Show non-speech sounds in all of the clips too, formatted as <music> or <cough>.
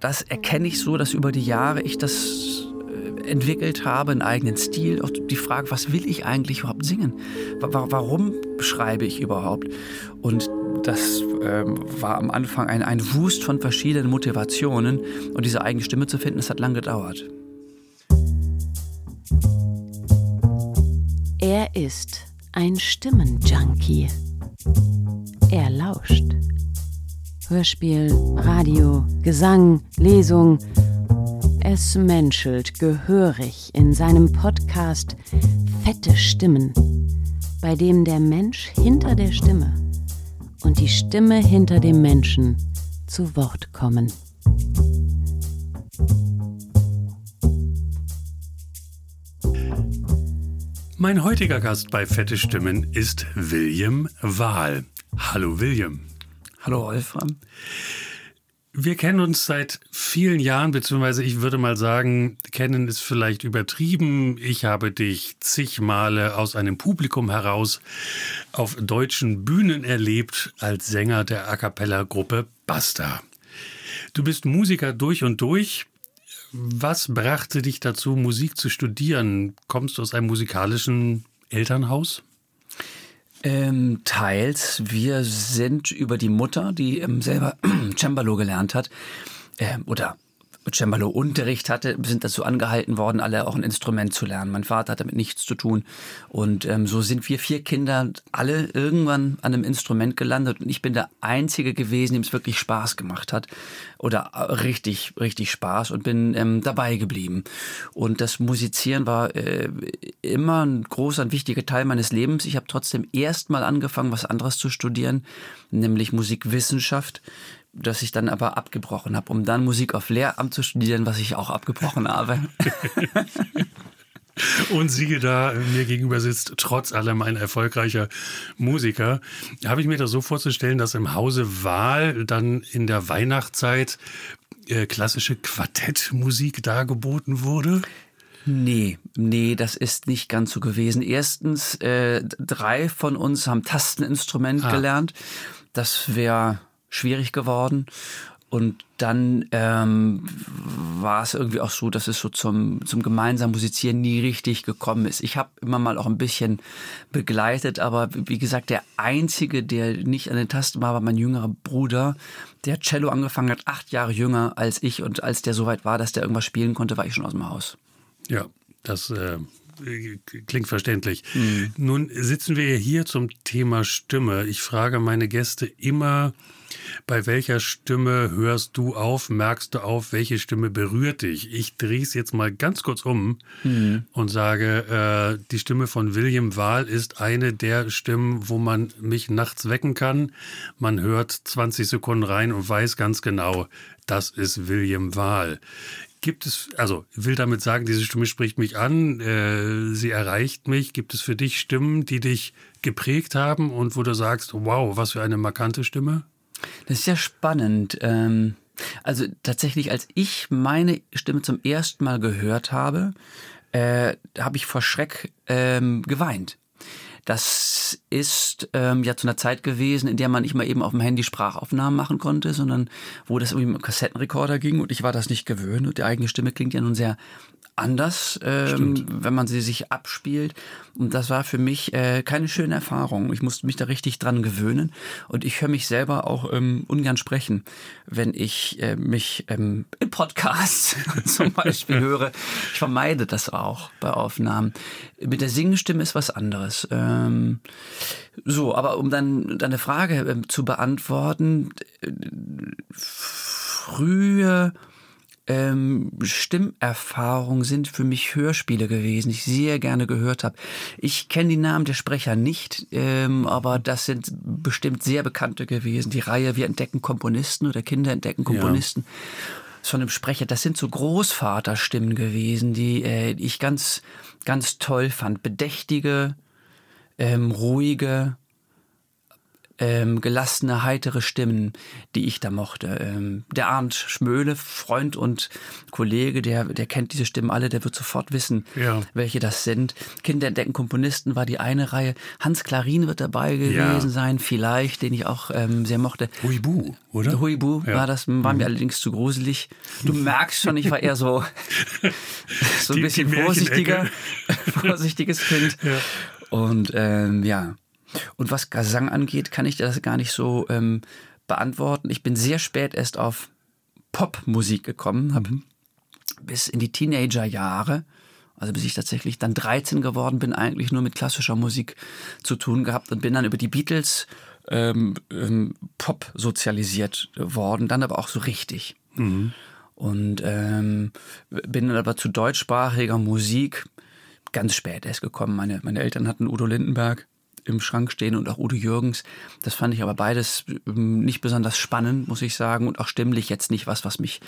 das erkenne ich so, dass über die Jahre ich das äh, entwickelt habe, einen eigenen Stil. Auch die Frage, was will ich eigentlich überhaupt singen? Warum schreibe ich überhaupt? Und das ähm, war am Anfang ein, ein Wust von verschiedenen Motivationen. Und diese eigene Stimme zu finden, das hat lange gedauert. Er ist ein Stimmenjunkie. Er lauscht. Hörspiel, Radio, Gesang, Lesung. Es menschelt gehörig in seinem Podcast Fette Stimmen, bei dem der Mensch hinter der Stimme und die Stimme hinter dem Menschen zu Wort kommen. Mein heutiger Gast bei Fette Stimmen ist William Wahl. Hallo William. Hallo Wolfram. Wir kennen uns seit vielen Jahren, beziehungsweise ich würde mal sagen, kennen ist vielleicht übertrieben. Ich habe dich zig Male aus einem Publikum heraus auf deutschen Bühnen erlebt als Sänger der A cappella-Gruppe Basta. Du bist Musiker durch und durch. Was brachte dich dazu, Musik zu studieren? Kommst du aus einem musikalischen Elternhaus? Ähm, teils. Wir sind über die Mutter, die ähm, selber <clears throat> Cembalo gelernt hat, äh, oder Cembalo-Unterricht hatte, sind dazu angehalten worden, alle auch ein Instrument zu lernen. Mein Vater hat damit nichts zu tun. Und ähm, so sind wir vier Kinder alle irgendwann an einem Instrument gelandet. Und ich bin der Einzige gewesen, dem es wirklich Spaß gemacht hat. Oder äh, richtig, richtig Spaß und bin ähm, dabei geblieben. Und das Musizieren war äh, immer ein großer, ein wichtiger Teil meines Lebens. Ich habe trotzdem erst mal angefangen, was anderes zu studieren, nämlich Musikwissenschaft das ich dann aber abgebrochen habe, um dann Musik auf Lehramt zu studieren, was ich auch abgebrochen habe. <laughs> Und siehe da, mir gegenüber sitzt trotz allem ein erfolgreicher Musiker. Habe ich mir das so vorzustellen, dass im Hause Wahl dann in der Weihnachtszeit äh, klassische Quartettmusik dargeboten wurde? Nee, nee, das ist nicht ganz so gewesen. Erstens, äh, drei von uns haben Tasteninstrument ah. gelernt. Das wäre schwierig geworden. Und dann ähm, war es irgendwie auch so, dass es so zum, zum gemeinsamen Musizieren nie richtig gekommen ist. Ich habe immer mal auch ein bisschen begleitet, aber wie gesagt, der Einzige, der nicht an den Tasten war, war mein jüngerer Bruder, der Cello angefangen hat, acht Jahre jünger als ich. Und als der soweit war, dass der irgendwas spielen konnte, war ich schon aus dem Haus. Ja, das äh, klingt verständlich. Mhm. Nun sitzen wir hier zum Thema Stimme. Ich frage meine Gäste immer, bei welcher Stimme hörst du auf, merkst du auf, welche Stimme berührt dich? Ich drehe es jetzt mal ganz kurz um mhm. und sage, äh, die Stimme von William Wahl ist eine der Stimmen, wo man mich nachts wecken kann. Man hört 20 Sekunden rein und weiß ganz genau, das ist William Wahl. Gibt es, also will damit sagen, diese Stimme spricht mich an, äh, sie erreicht mich. Gibt es für dich Stimmen, die dich geprägt haben und wo du sagst, wow, was für eine markante Stimme? Das ist ja spannend. Ähm, also tatsächlich, als ich meine Stimme zum ersten Mal gehört habe, äh, habe ich vor Schreck ähm, geweint. Das ist ähm, ja zu einer Zeit gewesen, in der man nicht mal eben auf dem Handy Sprachaufnahmen machen konnte, sondern wo das irgendwie mit dem Kassettenrekorder ging und ich war das nicht gewöhnt und die eigene Stimme klingt ja nun sehr anders, ähm, wenn man sie sich abspielt. Und das war für mich äh, keine schöne Erfahrung. Ich musste mich da richtig dran gewöhnen. Und ich höre mich selber auch ähm, ungern sprechen, wenn ich äh, mich ähm, im Podcast <laughs> zum Beispiel höre. Ich vermeide das auch bei Aufnahmen. Mit der Singstimme ist was anderes. Ähm, so, aber um dann deine Frage äh, zu beantworten, äh, frühe ähm, Stimmerfahrung sind für mich Hörspiele gewesen, die ich sehr gerne gehört habe. Ich kenne die Namen der Sprecher nicht, ähm, aber das sind bestimmt sehr bekannte gewesen. Die Reihe Wir entdecken Komponisten oder Kinder entdecken Komponisten. Ja. Von einem Sprecher, das sind so Großvaterstimmen gewesen, die äh, ich ganz, ganz toll fand. Bedächtige, ähm, ruhige, ähm, gelassene, heitere Stimmen, die ich da mochte. Ähm, der Arndt Schmöhle, Freund und Kollege, der, der kennt diese Stimmen alle, der wird sofort wissen, Ja. welche das sind. Kinder entdecken Komponisten war die eine Reihe. Hans Klarin wird dabei gewesen Ja. sein, vielleicht, den ich auch ähm, sehr mochte. Huibu, oder? Huibu Ja. Mhm. war das, war mir allerdings zu gruselig. Du <laughs> merkst schon, ich war eher so, <laughs> so ein Die- bisschen die vorsichtiger, <laughs> vorsichtiges Kind. Und ähm, ja. Und was Gesang angeht, kann ich das gar nicht so ähm, beantworten. Ich bin sehr spät erst auf Popmusik gekommen, habe bis in die Teenagerjahre, also bis ich tatsächlich dann 13 geworden bin, eigentlich nur mit klassischer Musik zu tun gehabt und bin dann über die Beatles ähm, ähm, Pop sozialisiert worden, dann aber auch so richtig. Und ähm, bin dann aber zu deutschsprachiger Musik ganz spät erst gekommen. Meine, meine Eltern hatten Udo Lindenberg im Schrank stehen und auch Udo Jürgens. Das fand ich aber beides ähm, nicht besonders spannend, muss ich sagen, und auch stimmlich jetzt nicht was, was mich,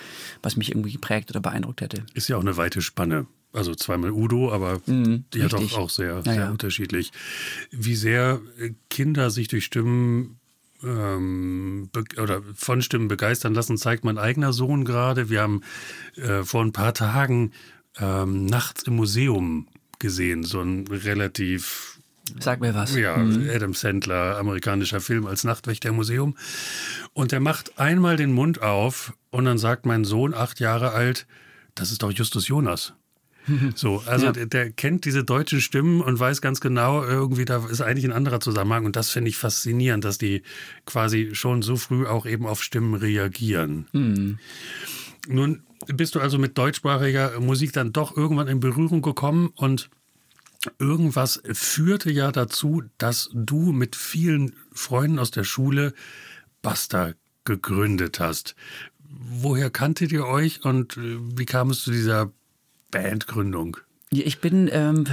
was mich irgendwie geprägt oder beeindruckt hätte. Ist ja auch eine weite Spanne. Also zweimal Udo, aber die hat auch, auch sehr, Ja, sehr unterschiedlich. Wie sehr Kinder sich durch Stimmen ähm, oder von Stimmen begeistern lassen, zeigt mein eigener Sohn gerade. Wir haben äh, vor ein paar Tagen ähm, nachts im Museum gesehen, so ein relativ Sag mir was. ja, Adam Sandler, amerikanischer Film als Nachtwächter im Museum. Und er macht einmal den Mund auf und dann sagt mein Sohn, acht Jahre alt, das ist doch Justus Jonas. <laughs> So, also Ja. der, der kennt diese deutschen Stimmen und weiß ganz genau, irgendwie da ist eigentlich ein anderer Zusammenhang. Und das finde ich faszinierend, dass die quasi schon so früh auch eben auf Stimmen reagieren. Nun bist du also mit deutschsprachiger Musik dann doch irgendwann in Berührung gekommen und irgendwas führte ja dazu, dass du mit vielen Freunden aus der Schule Basta gegründet hast. Woher kanntet ihr euch und äh, wie kam es zu dieser Bandgründung? Ich bin ähm,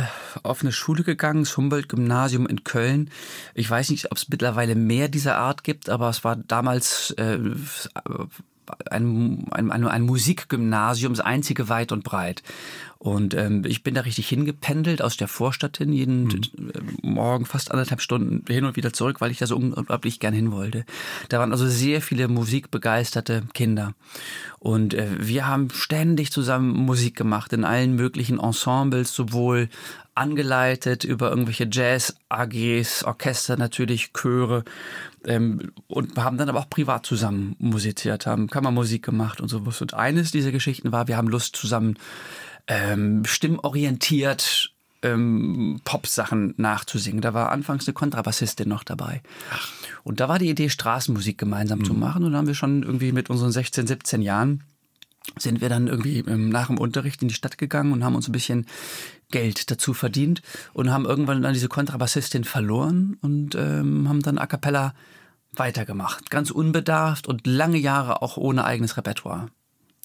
auf eine Schule gegangen, das Humboldt-Gymnasium in Köln. Ich weiß nicht, ob es mittlerweile mehr dieser Art gibt, aber es war damals äh, ein, ein, ein Musikgymnasium, das einzige weit und breit. Und ähm, ich bin da richtig hingependelt aus der Vorstadt hin, jeden äh, Morgen fast anderthalb Stunden hin und wieder zurück, weil ich da so unglaublich gern hin wollte. Da waren also sehr viele musikbegeisterte Kinder. Und äh, wir haben ständig zusammen Musik gemacht in allen möglichen Ensembles, sowohl angeleitet über irgendwelche Jazz-AGs, Orchester natürlich, Chöre ähm, und haben dann aber auch privat zusammen musiziert, haben Kammermusik gemacht und sowas. Und eines dieser Geschichten war, wir haben Lust zusammen ähm, stimmorientiert ähm, Pop-Sachen nachzusingen. Da war anfangs eine Kontrabassistin noch dabei. Und da war die Idee, Straßenmusik gemeinsam zu machen. Und da haben wir schon irgendwie mit unseren 16, 17 Jahren sind wir dann irgendwie ähm, nach dem Unterricht in die Stadt gegangen und haben uns ein bisschen Geld dazu verdient und haben irgendwann dann diese Kontrabassistin verloren und ähm, haben dann a cappella weitergemacht. Ganz unbedarft und lange Jahre auch ohne eigenes Repertoire.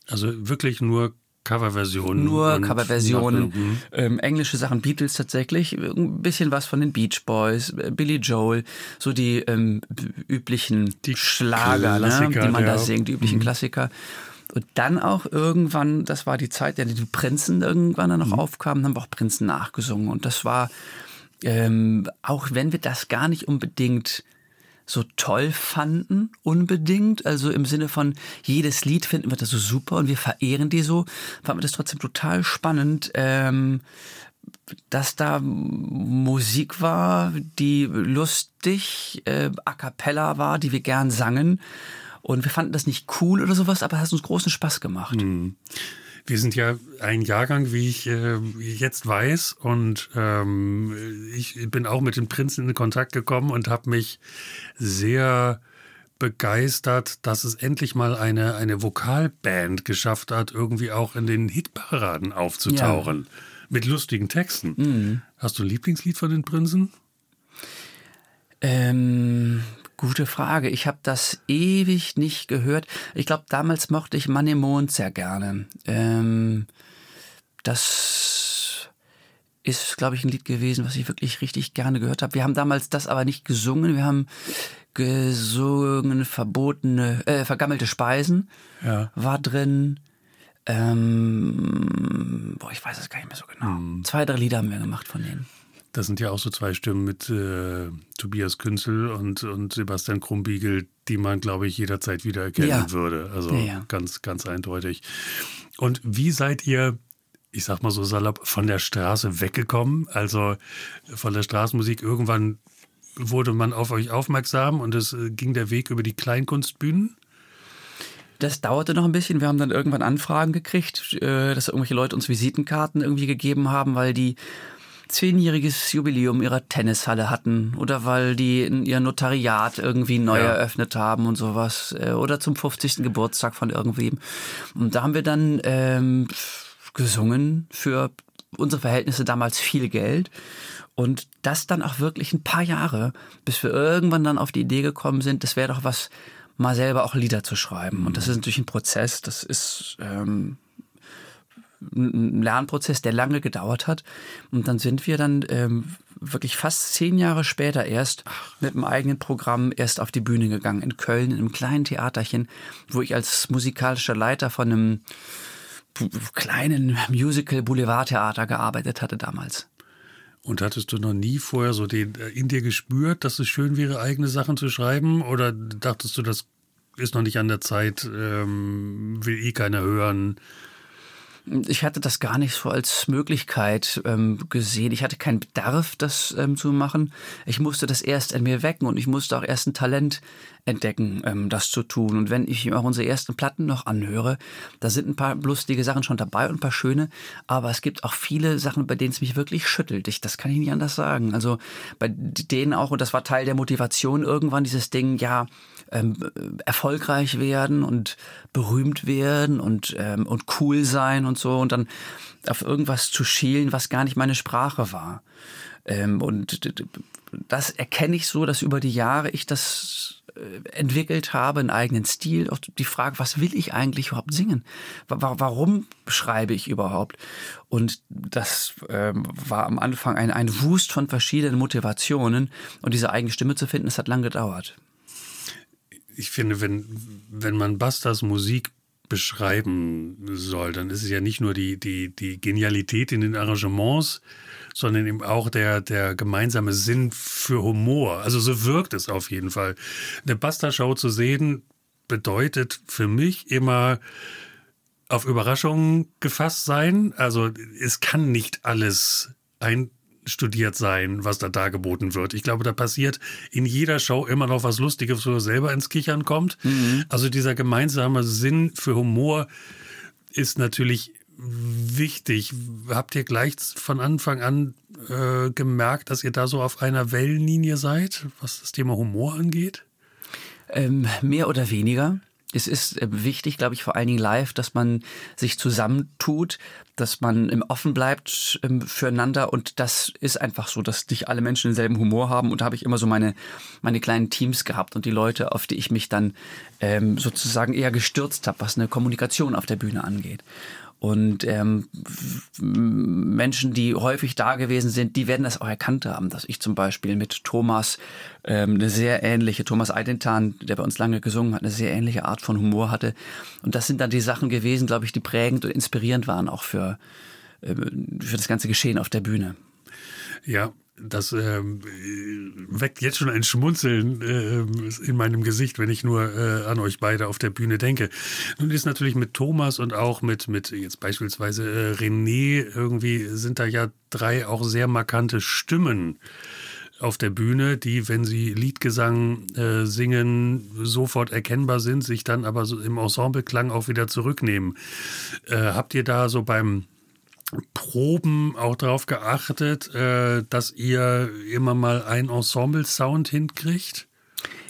Also wirklich nur Coverversionen. Nur Coverversionen, Nachbildung. ähm, englische Sachen, Beatles tatsächlich, ein bisschen was von den Beach Boys, äh, Billy Joel, so die ähm, üblichen Die Schlager, ne, die man da ja. singt, die üblichen Klassiker. Und dann auch irgendwann, das war die Zeit, in der die Prinzen irgendwann dann noch aufkamen, haben wir auch Prinzen nachgesungen. Und das war, ähm, auch wenn wir das gar nicht unbedingt so toll fanden, unbedingt. Also im Sinne von, jedes Lied finden wir das so super und wir verehren die so, fanden wir das trotzdem total spannend, ähm, dass da Musik war, die lustig, äh, a cappella war, die wir gern sangen. Und wir fanden das nicht cool oder sowas, aber es hat uns großen Spaß gemacht. Wir sind ja ein Jahrgang, wie ich äh, jetzt weiß, und ähm, ich bin auch mit den Prinzen in Kontakt gekommen und habe mich sehr begeistert, dass es endlich mal eine, eine Vokalband geschafft hat, irgendwie auch in den Hitparaden aufzutauchen. Mit lustigen Texten. Hast du ein Lieblingslied von den Prinzen? Ähm, gute Frage. Ich habe das ewig nicht gehört. Ich glaube, damals mochte ich Mann im Mond sehr gerne. Ähm, das ist, glaube ich, ein Lied gewesen, was ich wirklich richtig gerne gehört habe. Wir haben damals das aber nicht gesungen. Wir haben gesungen verbotene, äh, vergammelte Speisen Ja. war drin. Ähm, boah, ich weiß es gar nicht mehr so genau. Zwei, drei Lieder haben wir gemacht von denen. Das sind ja auch so zwei Stimmen mit äh, Tobias Künzel und, und Sebastian Krumbiegel, die man, glaube ich, jederzeit wieder erkennen ja. würde. Also ja, ganz, ganz eindeutig. Und wie seid ihr, ich sag mal so salopp, von der Straße weggekommen? Also von der Straßenmusik irgendwann wurde man auf euch aufmerksam und es äh, ging der Weg über die Kleinkunstbühnen? Das dauerte noch ein bisschen. Wir haben dann irgendwann Anfragen gekriegt, äh, dass irgendwelche Leute uns Visitenkarten irgendwie gegeben haben, weil die zehnjähriges Jubiläum ihrer Tennishalle hatten oder weil die ihr Notariat irgendwie neu ja. eröffnet haben und sowas äh, oder zum 50. Geburtstag von irgendwem. Und da haben wir dann ähm, gesungen für unsere Verhältnisse damals viel Geld. Und das dann auch wirklich ein paar Jahre, bis wir irgendwann dann auf die Idee gekommen sind, das wäre doch was, mal selber auch Lieder zu schreiben. Und das ist natürlich ein Prozess, das ist ähm, ein Lernprozess, der lange gedauert hat. Und dann sind wir dann ähm, wirklich fast zehn Jahre später erst mit einem eigenen Programm erst auf die Bühne gegangen in Köln, in einem kleinen Theaterchen, wo ich als musikalischer Leiter von einem kleinen Musical Boulevardtheater gearbeitet hatte damals. Und hattest du noch nie vorher so den, äh, in dir gespürt, dass es schön wäre, eigene Sachen zu schreiben? Oder dachtest du, das ist noch nicht an der Zeit, ähm, will eh keiner hören? Ich hatte das gar nicht so als Möglichkeit ähm, gesehen. Ich hatte keinen Bedarf, das ähm, zu machen. Ich musste das erst in mir wecken und ich musste auch erst ein Talent entdecken, ähm, das zu tun. Und wenn ich auch unsere ersten Platten noch anhöre, da sind ein paar lustige Sachen schon dabei und ein paar schöne, aber es gibt auch viele Sachen, bei denen es mich wirklich schüttelt. Ich, das kann ich nicht anders sagen. Also bei denen auch, und das war Teil der Motivation irgendwann, dieses Ding, ja, ähm, erfolgreich werden und berühmt werden und, ähm, und cool sein und so und dann auf irgendwas zu schielen, was gar nicht meine Sprache war. Ähm, und das erkenne ich so, dass über die Jahre ich das äh, entwickelt habe, einen eigenen Stil. Auch die Frage, was will ich eigentlich überhaupt singen? Warum schreibe ich überhaupt? Und das ähm, war am Anfang ein, ein Wust von verschiedenen Motivationen. Und diese eigene Stimme zu finden, das hat lange gedauert ich finde, wenn, wenn man Bastas Musik beschreiben soll, dann ist es ja nicht nur die, die, die Genialität in den Arrangements, sondern eben auch der, der gemeinsame Sinn für Humor. Also so wirkt es auf jeden Fall. Eine Basta-Show zu sehen bedeutet für mich immer auf Überraschungen gefasst sein. Also es kann nicht alles ein studiert sein, was da dargeboten wird. Ich glaube, da passiert in jeder Show immer noch was Lustiges, wo er selber ins Kichern kommt. Mhm. Also dieser gemeinsame Sinn für Humor ist natürlich wichtig. Habt ihr gleich von Anfang an äh, gemerkt, dass ihr da so auf einer Wellenlinie seid, was das Thema Humor angeht? Ähm, mehr oder weniger. Es ist äh, wichtig, glaube ich, vor allen Dingen live, dass man sich zusammentut, dass man im offen bleibt ähm, füreinander und das ist einfach so, dass nicht alle Menschen denselben Humor haben und da habe ich immer so meine, meine kleinen Teams gehabt und die Leute, auf die ich mich dann ähm, sozusagen eher gestürzt habe, was eine Kommunikation auf der Bühne angeht. Und ähm, Menschen, die häufig da gewesen sind, die werden das auch erkannt haben, dass ich zum Beispiel mit Thomas ähm, eine sehr ähnliche, Thomas Eidentan, der bei uns lange gesungen hat, eine sehr ähnliche Art von Humor hatte. Und das sind dann die Sachen gewesen, glaube ich, die prägend und inspirierend waren auch für, äh, für das ganze Geschehen auf der Bühne. Ja, das äh, weckt jetzt schon ein Schmunzeln äh, in meinem Gesicht, wenn ich nur äh, an euch beide auf der Bühne denke. Nun ist natürlich mit Thomas und auch mit, mit jetzt beispielsweise äh, René irgendwie sind da ja drei auch sehr markante Stimmen auf der Bühne, die, wenn sie Liedgesang äh, singen, sofort erkennbar sind, sich dann aber so im Ensembleklang auch wieder zurücknehmen. Äh, habt ihr da so beim Proben auch darauf geachtet, äh, dass ihr immer mal einen Ensemble-Sound hinkriegt?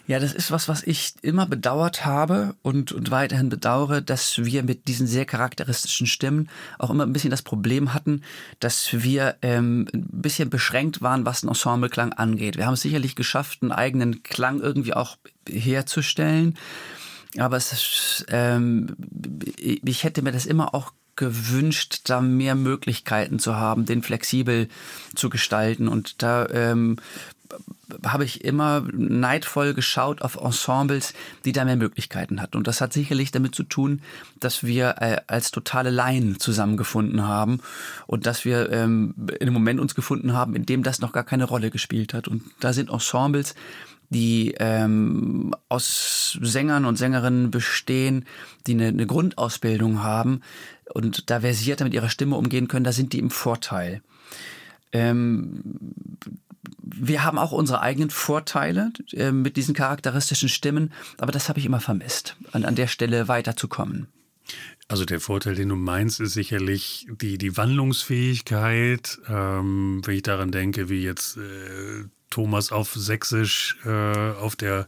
Ja, das ist was, was ich immer bedauert habe und, und weiterhin bedauere, dass wir mit diesen sehr charakteristischen Stimmen auch immer ein bisschen das Problem hatten, dass wir ähm, ein bisschen beschränkt waren, was den Ensembleklang angeht. Wir haben es sicherlich geschafft, einen eigenen Klang irgendwie auch herzustellen. Aber es ähm, ich hätte mir das immer auch gewünscht, da mehr Möglichkeiten zu haben, den flexibel zu gestalten. Und da ähm, habe ich immer neidvoll geschaut auf Ensembles, die da mehr Möglichkeiten hatten. Und das hat sicherlich damit zu tun, dass wir äh, als totale Laien zusammengefunden haben und dass wir ähm, in einem Moment uns gefunden haben, in dem das noch gar keine Rolle gespielt hat. Und da sind Ensembles, die ähm, aus Sängern und Sängerinnen bestehen, die eine, eine Grundausbildung haben und da versierter mit ihrer Stimme umgehen können, da sind die im Vorteil. Ähm, wir haben auch unsere eigenen Vorteile äh, mit diesen charakteristischen Stimmen, aber das habe ich immer vermisst, an, an der Stelle weiterzukommen. Also der Vorteil, den du meinst, ist sicherlich die, die Wandlungsfähigkeit. Ähm, wenn ich daran denke, wie jetzt äh, Thomas auf Sächsisch äh, auf der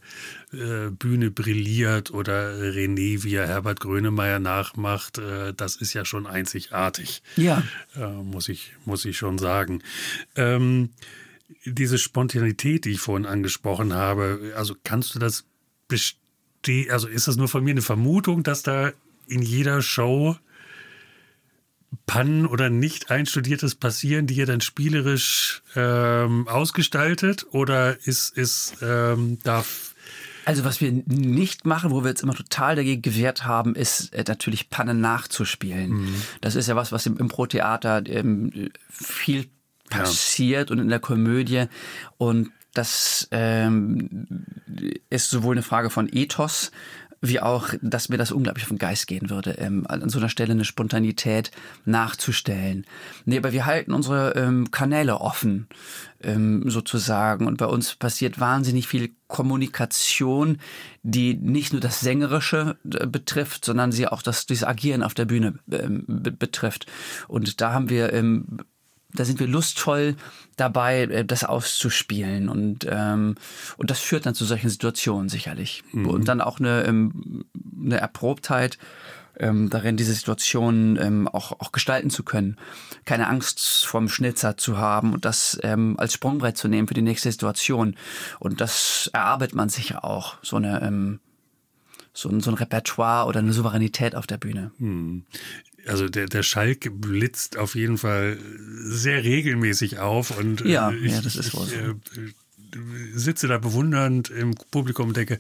äh, Bühne brilliert oder René, wie er Herbert Grönemeyer nachmacht, äh, das ist ja schon einzigartig. Ja. Äh, muss, ich, muss ich schon sagen. Ähm, diese Spontanität, die ich vorhin angesprochen habe, also kannst du das bestehen, also ist das nur von mir eine Vermutung, dass da in jeder Show Pannen oder nicht einstudiertes passieren, die ihr dann spielerisch ähm, ausgestaltet? Oder ist, ist ähm, darf. Also was wir nicht machen, wo wir jetzt immer total dagegen gewehrt haben, ist äh, natürlich Pannen nachzuspielen. Mhm. Das ist ja was, was im Impro-Theater ähm, viel passiert ja. und in der Komödie. Und das ähm, ist sowohl eine Frage von Ethos, wie auch, dass mir das unglaublich auf den Geist gehen würde, ähm, an so einer Stelle eine Spontanität nachzustellen. Nee, aber wir halten unsere ähm, Kanäle offen, ähm, sozusagen. Und bei uns passiert wahnsinnig viel Kommunikation, die nicht nur das Sängerische äh, betrifft, sondern sie auch das, das Agieren auf der Bühne ähm, betrifft. Und da haben wir ähm, da sind wir lustvoll dabei, äh, das auszuspielen. Und, ähm, und das führt dann zu solchen Situationen sicherlich. Mhm. Und dann auch eine, ähm, eine Erprobtheit ähm, darin, diese Situationen ähm, auch, auch gestalten zu können. Keine Angst vorm Schnitzer zu haben und das ähm, als Sprungbrett zu nehmen für die nächste Situation. Und das erarbeitet man sich auch, so eine ähm, so ein, so ein Repertoire oder eine Souveränität auf der Bühne. Hm also der, der Schalk blitzt auf jeden Fall sehr regelmäßig auf und äh, ja, ich, ja das ist wohl so. Ich, äh, sitze da bewundernd im Publikum und denke,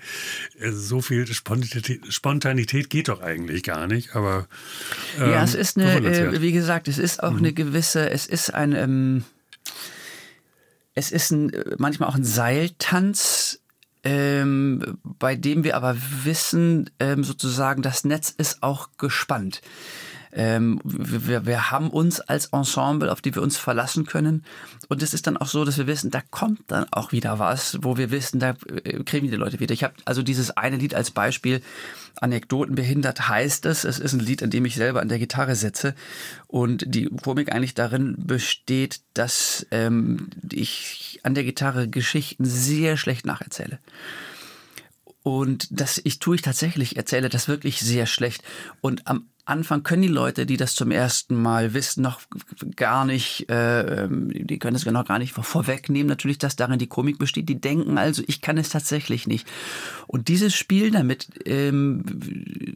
äh, so viel Spontanität, Spontanität geht doch eigentlich gar nicht, aber ähm, ja, es ist eine, äh, wie gesagt, es ist auch mhm. eine gewisse, es ist ein, ähm, es ist ein, manchmal auch ein Seiltanz, ähm, bei dem wir aber wissen, ähm, sozusagen, das Netz ist auch gespannt. Ähm, wir, wir haben uns als Ensemble, auf die wir uns verlassen können. Und es ist dann auch so, dass wir wissen, da kommt dann auch wieder was, wo wir wissen, da äh, kriegen die Leute wieder. Ich habe also dieses eine Lied als Beispiel, Anekdoten behindert heißt es. Es ist ein Lied, an dem ich selber an der Gitarre sitze. Und die Komik eigentlich darin besteht, dass ähm, ich an der Gitarre Geschichten sehr schlecht nacherzähle. Und das ich tue ich tatsächlich, erzähle das wirklich sehr schlecht. Und am Anfang können die Leute, die das zum ersten Mal wissen, noch gar nicht, äh, die können es noch gar nicht vorwegnehmen, natürlich, dass darin die Komik besteht. Die denken also, ich kann es tatsächlich nicht. Und dieses Spiel damit, ähm,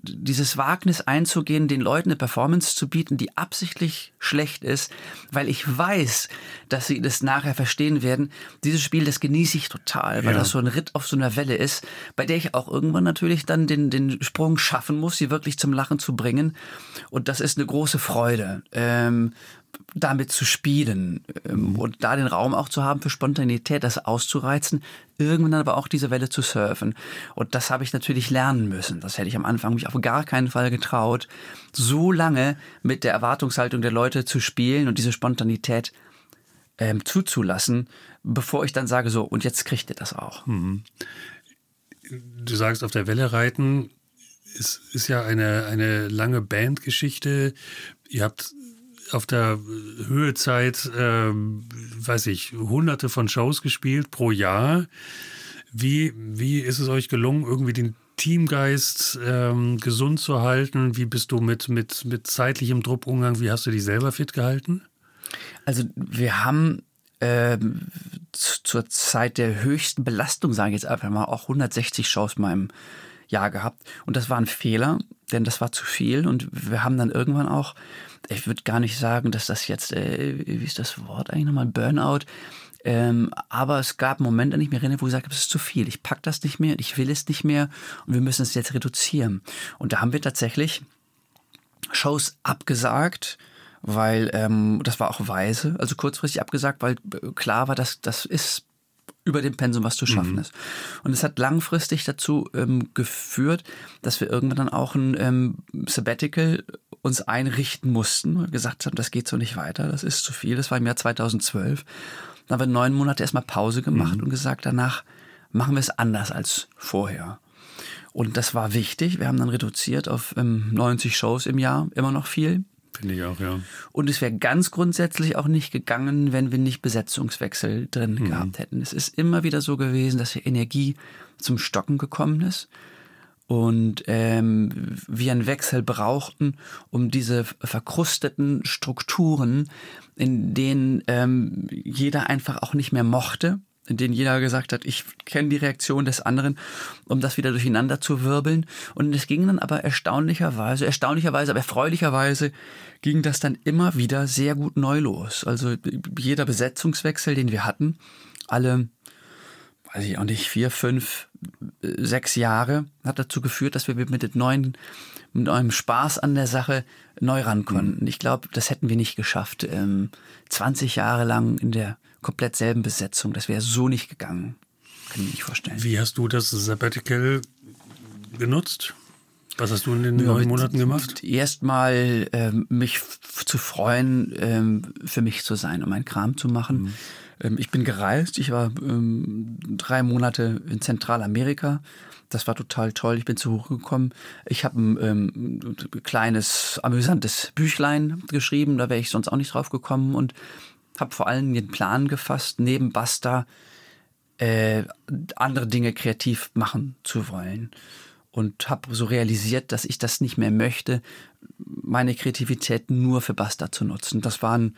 dieses Wagnis einzugehen, den Leuten eine Performance zu bieten, die absichtlich schlecht ist, weil ich weiß, dass sie das nachher verstehen werden. Dieses Spiel, das genieße ich total, weil ja. das so ein Ritt auf so einer Welle ist, bei der ich auch irgendwann natürlich dann den, den Sprung schaffen muss, sie wirklich zum Lachen zu bringen. Und das ist eine große Freude, ähm, damit zu spielen ähm, mhm. und da den Raum auch zu haben für Spontanität, das auszureizen, irgendwann aber auch diese Welle zu surfen. Und das habe ich natürlich lernen müssen. Das hätte ich am Anfang mich auf gar keinen Fall getraut, so lange mit der Erwartungshaltung der Leute zu spielen und diese Spontanität ähm, zuzulassen, bevor ich dann sage so, und jetzt kriegt ihr das auch. Mhm. Du sagst, auf der Welle reiten, es ist ja eine, eine lange Bandgeschichte. Ihr habt auf der Höhezeit, ähm, weiß ich, hunderte von Shows gespielt pro Jahr. Wie, wie ist es euch gelungen, irgendwie den Teamgeist ähm, gesund zu halten? Wie bist du mit, mit, mit zeitlichem Druck umgegangen? Wie hast du dich selber fit gehalten? Also wir haben ähm, zur Zeit der höchsten Belastung, sage ich jetzt einfach mal, auch 160 Shows mal im Jahr gehabt. Und das war ein Fehler, denn das war zu viel. Und wir haben dann irgendwann auch, ich würde gar nicht sagen, dass das jetzt, äh, wie ist das Wort eigentlich nochmal, Burnout, Ähm, aber es gab Momente, an die ich mich erinnere, wo ich gesagt habe, es ist zu viel. Ich pack das nicht mehr, ich will es nicht mehr und wir müssen es jetzt reduzieren. Und da haben wir tatsächlich Shows abgesagt, weil ähm, das war auch weise, also kurzfristig abgesagt, weil äh, klar war, dass das ist über dem Pensum, was zu schaffen mhm. ist. Und es hat langfristig dazu ähm, geführt, dass wir irgendwann dann auch ein ähm, Sabbatical uns einrichten mussten und gesagt haben, das geht so nicht weiter, das ist zu viel. Das war im Jahr 2012. Dann haben wir neun Monate erstmal Pause gemacht mhm. und gesagt, danach machen wir es anders als vorher. Und das war wichtig. Wir haben dann reduziert auf ähm, 90 Shows im Jahr, immer noch viel. Finde ich auch, ja. Und es wäre ganz grundsätzlich auch nicht gegangen, wenn wir nicht Besetzungswechsel drin mhm. gehabt hätten. Es ist immer wieder so gewesen, dass die Energie zum Stocken gekommen ist und ähm, wir einen Wechsel brauchten, um diese verkrusteten Strukturen, in denen ähm, jeder einfach auch nicht mehr mochte, in denen jeder gesagt hat, ich kenne die Reaktion des anderen, um das wieder durcheinander zu wirbeln. Und es ging dann aber erstaunlicherweise, erstaunlicherweise, aber erfreulicherweise ging das dann immer wieder sehr gut neu los. Also jeder Besetzungswechsel, den wir hatten, alle, weiß ich auch nicht, vier, fünf, sechs Jahre, hat dazu geführt, dass wir mit neuen, mit neuem Spaß an der Sache neu ran konnten. Mhm. Ich glaube, das hätten wir nicht geschafft, ähm, 20 Jahre lang in der komplett selben Besetzung. Das wäre so nicht gegangen. Kann ich mir nicht vorstellen. Wie hast du das Sabbatical genutzt? Was hast du in den ja, neun Monaten gemacht? Erstmal ähm, mich zu freuen, ähm, für mich zu sein, um meinen Kram zu machen. Mhm. Ähm, ich bin gereist. Ich war ähm, drei Monate in Zentralamerika. Das war total toll. Ich bin zu Hoch gekommen. Ich habe ein ähm, kleines, amüsantes Büchlein geschrieben. Da wäre ich sonst auch nicht drauf gekommen. Und habe vor allem den Plan gefasst, neben Basta äh, andere Dinge kreativ machen zu wollen. Und habe so realisiert, dass ich das nicht mehr möchte, meine Kreativität nur für Basta zu nutzen. Das war ein,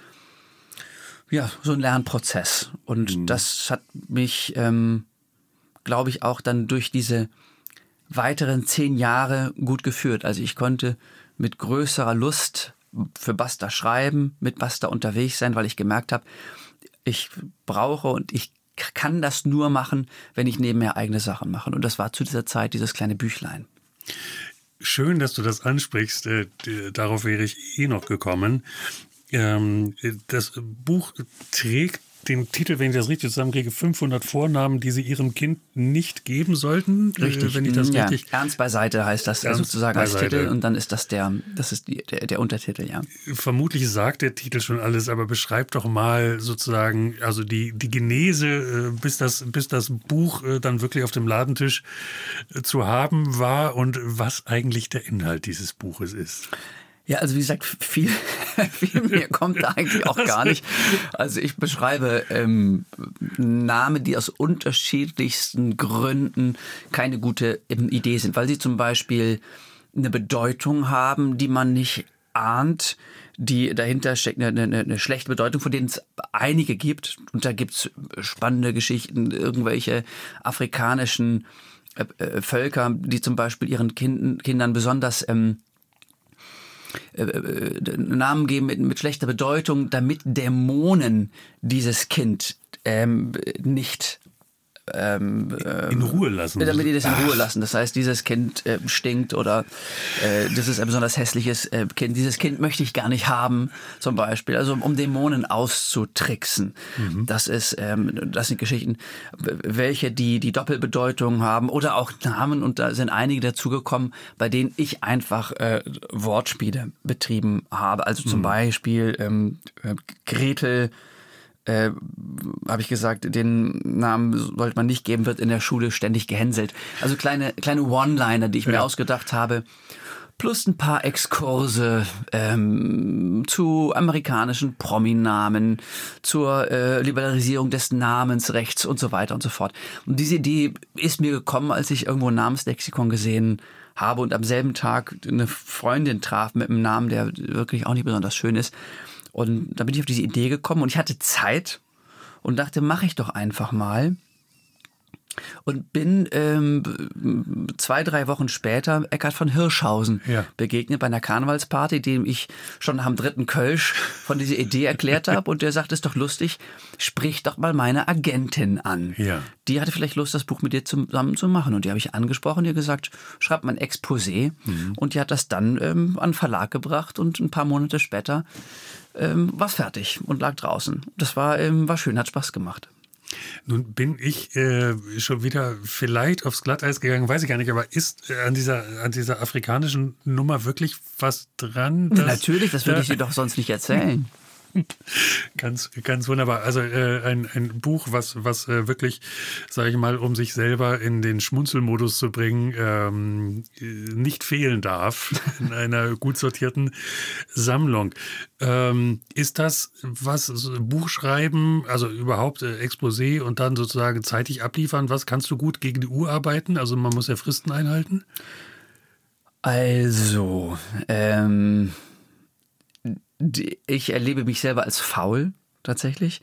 ja, so ein Lernprozess. Und mhm. das hat mich, ähm, glaube ich, auch dann durch diese weiteren zehn Jahre gut geführt. Also ich konnte mit größerer Lust für Basta schreiben, mit Basta unterwegs sein, weil ich gemerkt habe, ich brauche und ich kann das nur machen, wenn ich nebenher eigene Sachen mache. Und das war zu dieser Zeit dieses kleine Büchlein. Schön, dass du das ansprichst. Äh, darauf wäre ich eh noch gekommen. Ähm, das Buch trägt den Titel, wenn ich das richtig zusammenkriege, 500 Vornamen, die sie ihrem Kind nicht geben sollten. Äh, richtig, wenn ich das ja, richtig. Ernst beiseite heißt das Ernst sozusagen beiseite. als Titel und dann ist das der, das ist die, der, der Untertitel, ja. Vermutlich sagt der Titel schon alles, aber beschreibt doch mal sozusagen, also die, die Genese, äh, bis das, bis das Buch äh, dann wirklich auf dem Ladentisch zu haben war und was eigentlich der Inhalt dieses Buches ist. Ja, also wie gesagt, viel, <laughs> viel mehr kommt da eigentlich auch gar nicht. Also ich beschreibe ähm, Namen, die aus unterschiedlichsten Gründen keine gute ähm, Idee sind, weil sie zum Beispiel eine Bedeutung haben, die man nicht ahnt, die dahinter steckt eine, eine, eine schlechte Bedeutung, von denen es einige gibt. Und da gibt's spannende Geschichten, irgendwelche afrikanischen äh, äh, Völker, die zum Beispiel ihren kind, Kindern besonders ähm, äh, äh, Namen geben mit, mit schlechter Bedeutung, damit Dämonen dieses Kind ähm, nicht ähm, in Ruhe lassen. Damit die das in Ruhe lassen. Das heißt, dieses Kind äh, stinkt oder äh, das ist ein besonders hässliches äh, Kind. Dieses Kind möchte ich gar nicht haben, zum Beispiel. Also um Dämonen auszutricksen. Mhm. Das ist, ähm, das sind Geschichten, welche die die Doppelbedeutung haben oder auch Namen. Und da sind einige dazugekommen, bei denen ich einfach äh, Wortspiele betrieben habe. Also zum mhm. Beispiel ähm, äh, Gretel äh, habe ich gesagt, den Namen sollte man nicht geben, wird in der Schule ständig gehänselt. Also kleine, kleine One-Liner, die ich ja. mir ausgedacht habe. Plus ein paar Exkurse ähm, zu amerikanischen Prominamen, zur äh, Liberalisierung des Namensrechts und so weiter und so fort. Und diese Idee ist mir gekommen, als ich irgendwo ein Namenslexikon gesehen habe und am selben Tag eine Freundin traf mit einem Namen, der wirklich auch nicht besonders schön ist. Und da bin ich auf diese Idee gekommen und ich hatte Zeit und dachte, mache ich doch einfach mal. und bin ähm, zwei, drei Wochen später Eckhard von Hirschhausen Ja. begegnet bei einer Karnevalsparty, dem ich schon am dritten Kölsch von dieser Idee erklärt <laughs> habe. Und der sagt, es ist doch lustig, sprich doch mal meine Agentin an. Ja. Die hatte vielleicht Lust, das Buch mit dir zusammen zu machen. Und die habe ich angesprochen, hat gesagt, schreib mal ein Exposé. Und die hat das dann ähm, an Verlag gebracht und ein paar Monate später ähm, war es fertig und lag draußen. Das war, ähm, war schön, hat Spaß gemacht. Nun bin ich äh, schon wieder vielleicht aufs Glatteis gegangen, weiß ich gar nicht, aber ist äh, an dieser, an dieser afrikanischen Nummer wirklich was dran? dass- Natürlich, das würde ich dir doch sonst nicht erzählen. <laughs> Ganz, ganz wunderbar. Also äh, ein, ein Buch, was, was äh, wirklich, sage ich mal, um sich selber in den Schmunzelmodus zu bringen, ähm, äh, nicht fehlen darf <laughs> in einer gut sortierten Sammlung. Ähm, ist das was Buchschreiben, also überhaupt äh, Exposé und dann sozusagen zeitig abliefern? Was kannst du gut gegen die Uhr arbeiten? Also man muss ja Fristen einhalten. Also, ähm, ich erlebe mich selber als faul tatsächlich,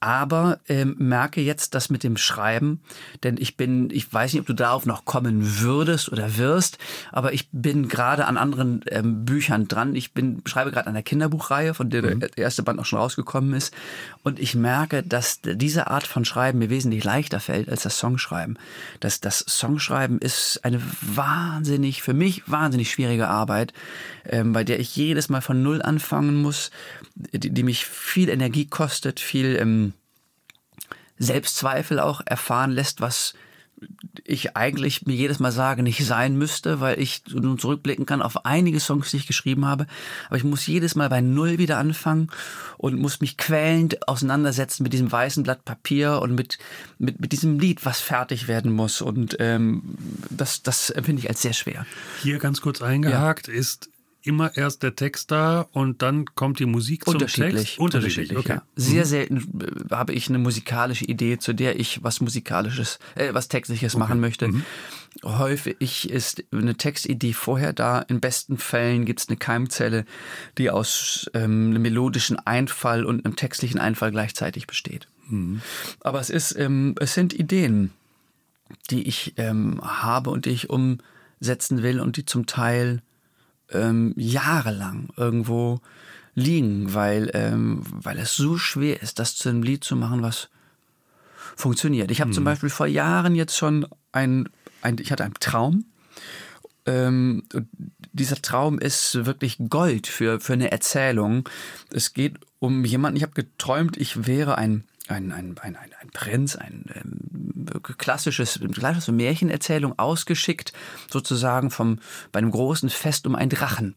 aber ähm, merke jetzt das mit dem Schreiben, denn ich bin, ich weiß nicht, ob du darauf noch kommen würdest oder wirst, aber ich bin gerade an anderen ähm, Büchern dran. Ich bin schreibe gerade an der Kinderbuchreihe, von der der erste Band auch schon rausgekommen ist, und ich merke, dass diese Art von Schreiben mir wesentlich leichter fällt als das Songschreiben. Das, das Songschreiben ist eine wahnsinnig, für mich wahnsinnig schwierige Arbeit, ähm, bei der ich jedes Mal von Null anfangen muss, die, die mich viel Energie kostet, viel ähm, Selbstzweifel auch erfahren lässt, was ich eigentlich mir jedes Mal sage, nicht sein müsste, weil ich nun zurückblicken kann auf einige Songs, die ich geschrieben habe. Aber ich muss jedes Mal bei Null wieder anfangen und muss mich quälend auseinandersetzen mit diesem weißen Blatt Papier und mit, mit, mit diesem Lied, was fertig werden muss. Und ähm, das, das empfinde ich als sehr schwer. Hier ganz kurz eingehakt ist immer erst der Text da und dann kommt die Musik zum Unterschiedlich. Text. Unterschiedlich, okay. Mhm. ja. Sehr selten äh, habe ich eine musikalische Idee, zu der ich was musikalisches, äh, was textliches machen möchte. Mhm. Häufig ist eine Textidee vorher da. In besten Fällen gibt es eine Keimzelle, die aus ähm, einem melodischen Einfall und einem textlichen Einfall gleichzeitig besteht. Mhm. Aber es ist, ähm, es sind Ideen, die ich ähm, habe und die ich umsetzen will und die zum Teil ähm, jahrelang irgendwo liegen, weil, ähm, weil es so schwer ist, das zu einem Lied zu machen, was funktioniert. Ich habe zum Beispiel vor Jahren jetzt schon ein, ein ich hatte einen Traum. Ähm, dieser Traum ist wirklich Gold für, für eine Erzählung. Es geht um jemanden, ich habe geträumt, ich wäre ein, ein, ein, ein, ein, Prinz, ein ähm, klassisches, klassische Märchenerzählung ausgeschickt, sozusagen vom, bei einem großen Fest um einen Drachen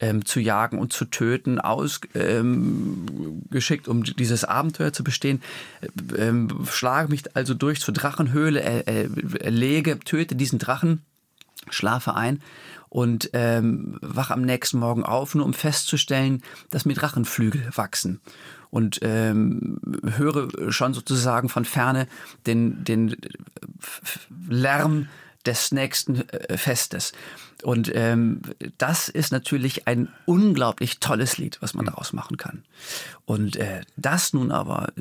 ähm, zu jagen und zu töten, ausgeschickt, ähm, um dieses Abenteuer zu bestehen. Ähm, schlage mich also durch zur Drachenhöhle, er, er, erlege, töte diesen Drachen, schlafe ein und ähm, wach am nächsten Morgen auf, nur um festzustellen, dass mir Drachenflügel wachsen. Und ähm, höre schon sozusagen von ferne den, den Lärm des nächsten äh, Festes. Und ähm, das ist natürlich ein unglaublich tolles Lied, was man daraus machen kann. Und äh, das nun aber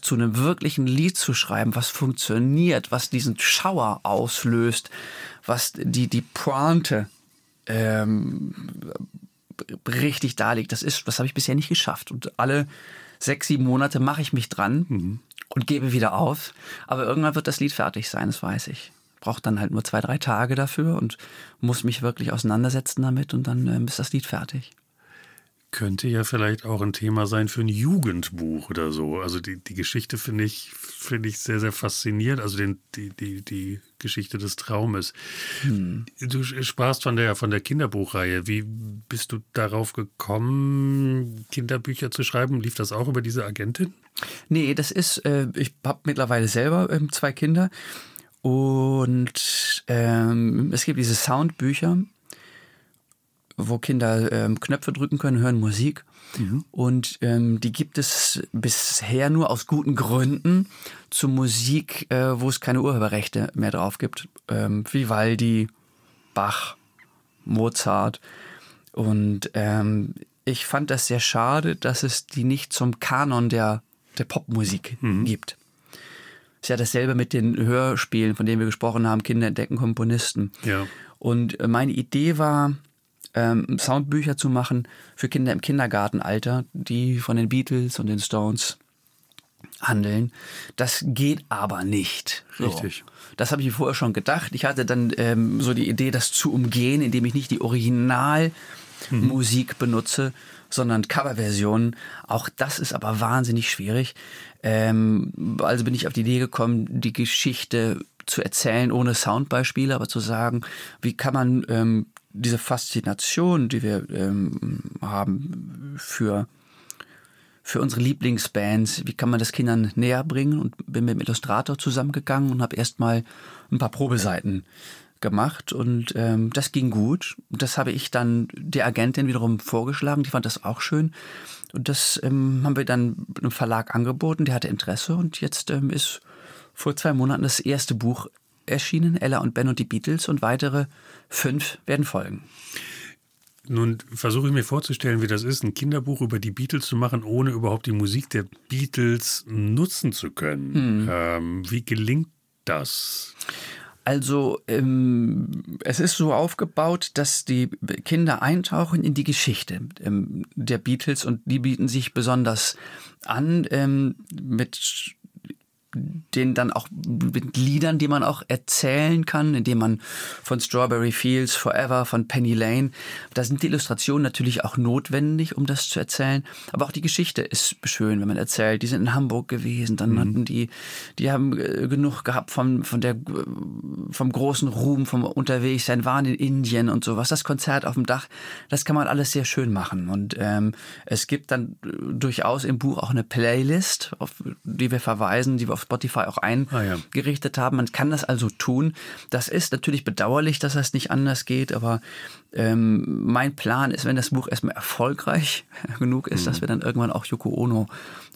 zu einem wirklichen Lied zu schreiben, was funktioniert, was diesen Schauer auslöst, was die, die Pointe ähm, richtig darlegt, das ist, das habe ich bisher nicht geschafft. Und alle sechs, sieben Monate mache ich mich dran und gebe wieder auf. Aber irgendwann wird das Lied fertig sein, das weiß ich brauche dann halt nur zwei, drei Tage dafür und muss mich wirklich auseinandersetzen damit und dann ähm, ist das Lied fertig. Könnte ja vielleicht auch ein Thema sein für ein Jugendbuch oder so. Also die, die Geschichte finde ich, finde ich sehr, sehr faszinierend. Also den, die, die, die Geschichte des Traumes. Hm. Du sprachst von der, von der Kinderbuchreihe. Wie bist du darauf gekommen, Kinderbücher zu schreiben? Lief das auch über diese Agentin? Nee, das ist, äh, ich habe mittlerweile selber ähm, zwei Kinder und ähm, es gibt diese Soundbücher, wo Kinder ähm, Knöpfe drücken können, hören Musik. Mhm. Und ähm, die gibt es bisher nur aus guten Gründen zu Musik, äh, wo es keine Urheberrechte mehr drauf gibt. Ähm, Vivaldi, Bach, Mozart. Und ähm, ich fand das sehr schade, dass es die nicht zum Kanon der, der Popmusik mhm. gibt. ist ja dasselbe mit den Hörspielen, von denen wir gesprochen haben, Kinder entdecken Komponisten. Ja. Und meine Idee war, ähm, Soundbücher zu machen für Kinder im Kindergartenalter, die von den Beatles und den Stones handeln. Das geht aber nicht. So. Richtig. Das habe ich mir vorher schon gedacht. Ich hatte dann ähm, so die Idee, das zu umgehen, indem ich nicht die Originalmusik benutze, sondern Coverversionen. Auch das ist aber wahnsinnig schwierig. Ähm, also bin ich auf die Idee gekommen, die Geschichte zu erzählen ohne Soundbeispiele, aber zu sagen, wie kann man ähm, diese Faszination, die wir ähm, haben für für unsere Lieblingsbands, wie kann man das Kindern näher bringen und bin mit dem Illustrator zusammengegangen und habe erstmal ein paar Probeseiten gemacht und ähm, das ging gut. Das habe ich dann der Agentin wiederum vorgeschlagen, die fand das auch schön. Und das ähm, haben wir dann einem Verlag angeboten, der hatte Interesse und jetzt ähm, ist vor zwei Monaten das erste Buch erschienen, Ella und Ben und die Beatles und weitere fünf werden folgen. Nun versuche ich mir vorzustellen, wie das ist, ein Kinderbuch über die Beatles zu machen, ohne überhaupt die Musik der Beatles nutzen zu können. Hm. Ähm, wie gelingt das? Also ähm, es ist so aufgebaut, dass die Kinder eintauchen in die Geschichte ähm, der Beatles und die bieten sich besonders an ähm, mit den dann auch mit Liedern, die man auch erzählen kann, indem man von Strawberry Fields, Forever, von Penny Lane, da sind die Illustrationen natürlich auch notwendig, um das zu erzählen, aber auch die Geschichte ist schön, wenn man erzählt, die sind in Hamburg gewesen, dann mhm. hatten die, die haben äh, genug gehabt von, von der, vom großen Ruhm, vom Unterwegssein, waren in Indien und sowas, das Konzert auf dem Dach, das kann man alles sehr schön machen. Und ähm, es gibt dann durchaus im Buch auch eine Playlist, auf die wir verweisen, die wir auf Spotify auch eingerichtet ah, ja. haben. Man kann das also tun. Das ist natürlich bedauerlich, dass das nicht anders geht, aber ähm, mein Plan ist, wenn das Buch erstmal erfolgreich <laughs> genug ist, mhm. dass wir dann irgendwann auch Yoko Ono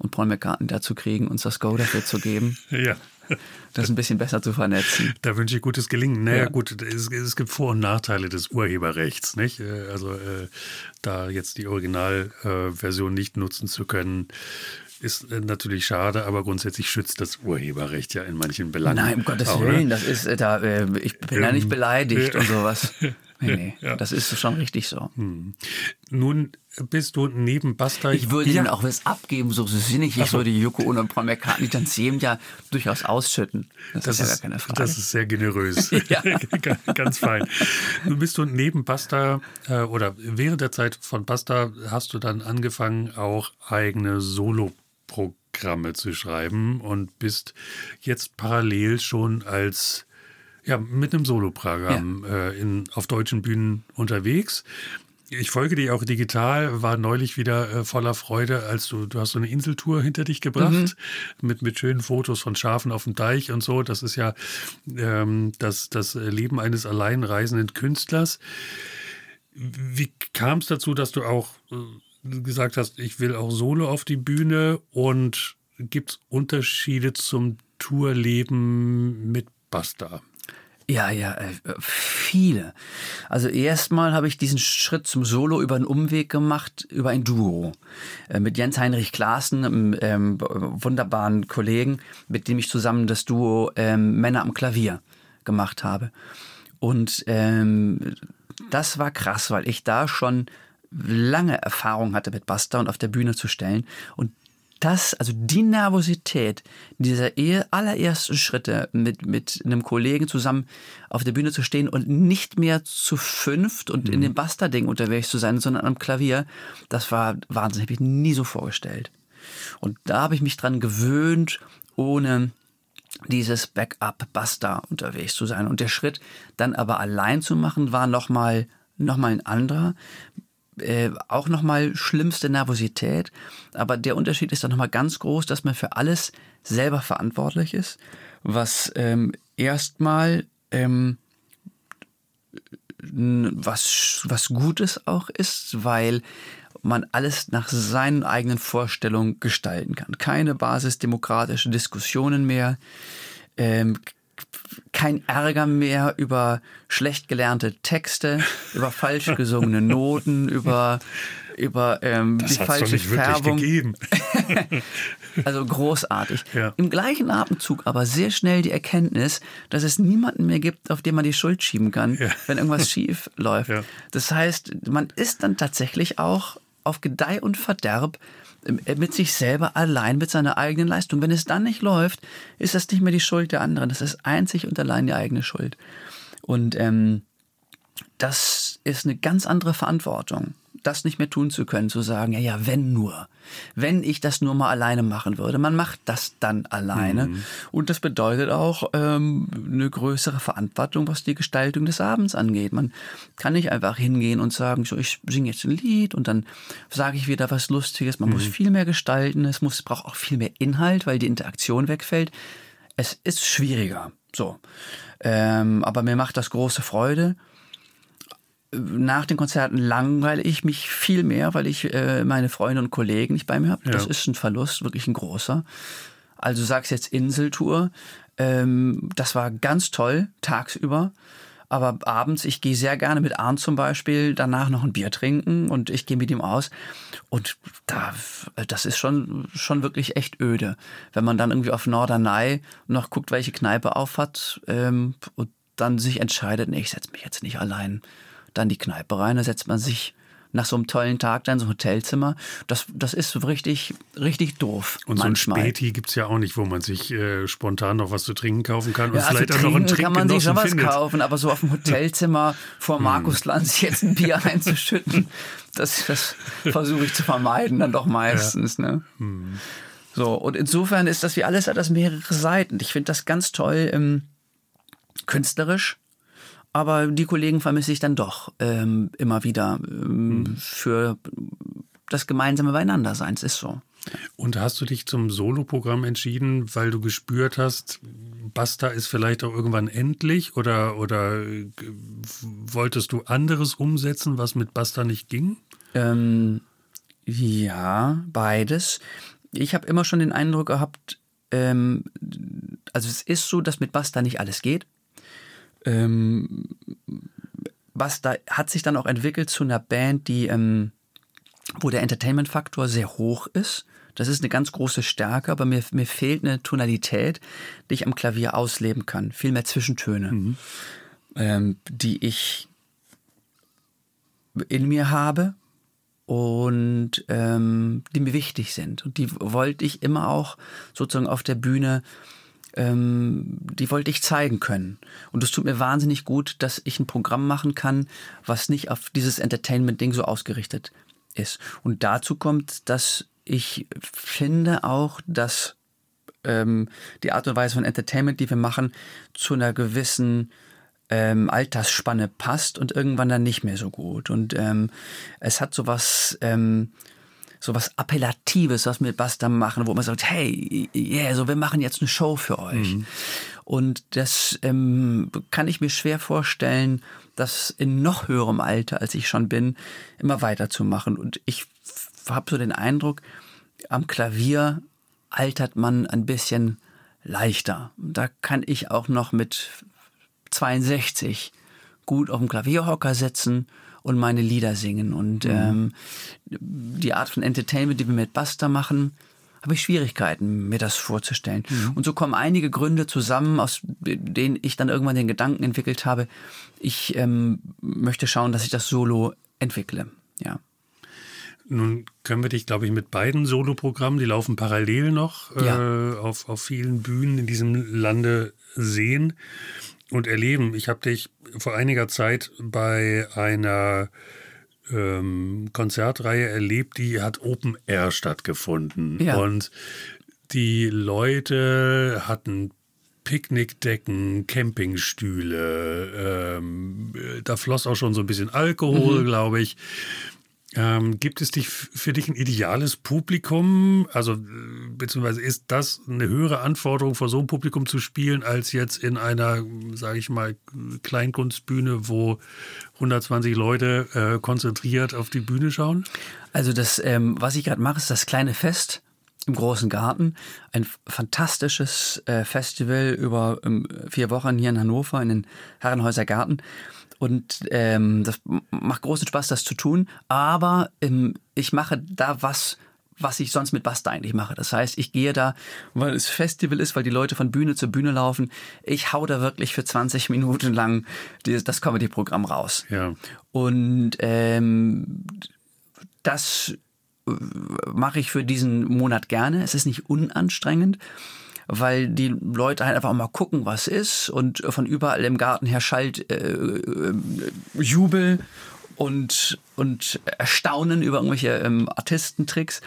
und Paul McCartney dazu kriegen, uns das Go dafür zu geben. Ja. Das ein bisschen besser zu vernetzen. Da wünsche ich gutes Gelingen. Naja, ja. gut, es, es, gibt Vor- und Nachteile des Urheberrechts, nicht? Äh, also äh, da jetzt die Originalversion äh, nicht nutzen zu können, ist äh, natürlich schade, aber grundsätzlich schützt das Urheberrecht ja in manchen Belangen. Nein, um Gottes Willen, das ist äh, da, äh, ich bin ähm, ja nicht beleidigt und sowas. <laughs> Nee, nee, ja. das ist schon richtig so. Hm. Nun bist du neben Basta. Ich würde ja. ihnen auch was abgeben, so sinnig. Ich so. würde Joko und Paul McCartney dann jedem Jahr durchaus ausschütten. Das, das ist ja gar keine Frage. Das ist sehr generös. <laughs> <laughs> Ganz fein. Nun bist du neben Basta äh, oder während der Zeit von Basta hast du dann angefangen, auch eigene Solo Programme zu schreiben und bist jetzt parallel schon als ja, mit einem Soloprogramm ja. äh, in, auf deutschen Bühnen unterwegs. Ich folge dir auch digital, war neulich wieder äh, voller Freude, als du, du hast so eine Inseltour hinter dich gebracht mhm. mit, mit schönen Fotos von Schafen auf dem Deich und so. Das ist ja ähm, das, das Leben eines alleinreisenden Künstlers. Wie kam es dazu, dass du auch äh, gesagt hast, ich will auch solo auf die Bühne und gibt es Unterschiede zum Tourleben mit Basta? Ja, ja, äh, viele. Also erstmal habe ich diesen Schritt zum Solo über einen Umweg gemacht, über ein Duo äh, mit Jens Heinrich Klaassen, einem ähm, wunderbaren Kollegen, mit dem ich zusammen das Duo ähm, Männer am Klavier gemacht habe. Und ähm, das war krass, weil ich da schon lange Erfahrung hatte mit Buster und auf der Bühne zu stellen. Und das, also die Nervosität dieser allerersten Schritte mit, mit einem Kollegen zusammen auf der Bühne zu stehen und nicht mehr zu fünft und mhm. in dem Buster-Ding unterwegs zu sein, sondern am Klavier, das war Wahnsinn, habe ich nie so vorgestellt. Und da habe ich mich dran gewöhnt, ohne dieses Backup-Buster unterwegs zu sein. Und der Schritt dann aber allein zu machen, war nochmal noch mal ein anderer äh, auch nochmal schlimmste Nervosität. Aber der Unterschied ist dann nochmal ganz groß, dass man für alles selber verantwortlich ist, was ähm, erstmal ähm, was, was Gutes auch ist, weil man alles nach seinen eigenen Vorstellungen gestalten kann. Keine basisdemokratische Diskussionen mehr, ähm, kein Ärger mehr über schlecht gelernte Texte, über falsch gesungene Noten, über über ähm, das die falsche doch nicht Färbung. wirklich gegeben. <laughs> Also großartig. Ja. Im gleichen Atemzug aber sehr schnell die Erkenntnis, dass es niemanden mehr gibt, auf den man die Schuld schieben kann, Ja. wenn irgendwas schief <laughs> läuft. Ja. Das heißt, man ist dann tatsächlich auch auf Gedeih und Verderb mit sich selber allein mit seiner eigenen Leistung. Wenn es dann nicht läuft, ist das nicht mehr die Schuld der anderen. Das ist einzig und allein die eigene Schuld. Und ähm, das ist eine ganz andere Verantwortung, das nicht mehr tun zu können, zu sagen, ja, ja, wenn nur, wenn ich das nur mal alleine machen würde, man macht das dann alleine. Und das bedeutet auch ähm, eine größere Verantwortung, was die Gestaltung des Abends angeht. Man kann nicht einfach hingehen und sagen, so, ich singe jetzt ein Lied und dann sage ich wieder was Lustiges. Man muss viel mehr gestalten, es muss, braucht auch viel mehr Inhalt, weil die Interaktion wegfällt. Es ist schwieriger. So. Ähm, aber mir macht das große Freude nach den Konzerten langweile ich mich viel mehr, weil ich äh, meine Freunde und Kollegen nicht bei mir habe. Das Ja. ist ein Verlust, wirklich ein großer. Also du sagst jetzt Inseltour. Ähm, das war ganz toll, tagsüber. Aber abends, ich gehe sehr gerne mit Arndt zum Beispiel danach noch ein Bier trinken und ich gehe mit ihm aus. Und da, das ist schon, schon wirklich echt öde. Wenn man dann irgendwie auf Norderney noch guckt, welche Kneipe auf hat ähm, und dann sich entscheidet, nee, ich setze mich jetzt nicht allein dann die Kneipe rein, da setzt man sich nach so einem tollen Tag dann in so ein Hotelzimmer. Das, das ist so richtig, richtig doof. Und manchmal. so ein Späti gibt es ja auch nicht, wo man sich äh, spontan noch was zu trinken kaufen kann und Ja, also vielleicht auch noch einen trinken kann man sich schon was findet. kaufen, aber so auf dem Hotelzimmer vor <laughs> Markusland sich jetzt ein Bier einzuschütten, das, das versuche ich zu vermeiden dann doch meistens. Ne? So, und insofern ist das wie alles hat das mehrere Seiten. Ich finde das ganz toll ähm, künstlerisch, aber die Kollegen vermisse ich dann doch ähm, immer wieder ähm, für das gemeinsame Beieinandersein. Es ist so. Und hast du dich zum Soloprogramm entschieden, weil du gespürt hast, Basta ist vielleicht auch irgendwann endlich oder, oder äh, wolltest du anderes umsetzen, was mit Basta nicht ging? Ähm, ja, beides. Ich habe immer schon den Eindruck gehabt, ähm, also es ist so, dass mit Basta nicht alles geht. Ähm, Basta hat sich dann auch entwickelt zu einer Band, die, ähm, wo der Entertainment-Faktor sehr hoch ist. Das ist eine ganz große Stärke, aber mir, mir fehlt eine Tonalität, die ich am Klavier ausleben kann. Viel mehr Zwischentöne, ähm, die ich in mir habe und ähm, die mir wichtig sind. Und die wollte ich immer auch sozusagen auf der Bühne, ähm, die wollte ich zeigen können. Und es tut mir wahnsinnig gut, dass ich ein Programm machen kann, was nicht auf dieses Entertainment-Ding so ausgerichtet ist. Und dazu kommt, dass ich finde auch, dass ähm, die Art und Weise von Entertainment, die wir machen, zu einer gewissen ähm, Altersspanne passt und irgendwann dann nicht mehr so gut. Und ähm, es hat sowas, ähm, sowas Appellatives, was wir mit Basta machen, wo man sagt, hey, yeah, so wir machen jetzt eine Show für euch. Und das ähm, kann ich mir schwer vorstellen, das in noch höherem Alter, als ich schon bin, immer weiterzumachen. Und ich habe so den Eindruck, am Klavier altert man ein bisschen leichter. Da kann ich auch noch mit 62 gut auf dem Klavierhocker sitzen und meine Lieder singen. Und ähm, die Art von Entertainment, die wir mit Basta machen, habe ich Schwierigkeiten, mir das vorzustellen. Und so kommen einige Gründe zusammen, aus denen ich dann irgendwann den Gedanken entwickelt habe, ich ähm, möchte schauen, dass ich das Solo entwickle. Ja. Nun können wir dich, glaube ich, mit beiden Soloprogrammen, die laufen parallel noch Ja. äh, auf, auf vielen Bühnen in diesem Lande sehen und erleben. Ich habe dich vor einiger Zeit bei einer ähm, Konzertreihe erlebt, die hat Open Air stattgefunden. Ja. Und die Leute hatten Picknickdecken, Campingstühle, ähm, da floss auch schon so ein bisschen Alkohol, glaube ich. Ähm, gibt es dich für dich ein ideales Publikum? Also, äh, beziehungsweise ist das eine höhere Anforderung, vor so einem Publikum zu spielen, als jetzt in einer, sage ich mal, Kleinkunstbühne, wo 120 Leute äh, konzentriert auf die Bühne schauen? Also das, ähm, was ich gerade mache, ist das kleine Fest im großen Garten. Ein fantastisches äh, Festival über ähm, vier Wochen hier in Hannover in den Herrenhäuser Garten. Und ähm, das macht großen Spaß, das zu tun. Aber ähm, ich mache da was, was ich sonst mit Basta eigentlich mache. Das heißt, ich gehe da, weil es Festival ist, weil die Leute von Bühne zu Bühne laufen. Ich hau da wirklich für 20 Minuten lang das Comedy-Programm raus. Ja. Und ähm, das äh, mache ich für diesen Monat gerne. Es ist nicht unanstrengend weil die Leute halt einfach mal gucken, was ist und von überall im Garten her schallt äh, äh, Jubel und, und Erstaunen über irgendwelche ähm, Artistentricks.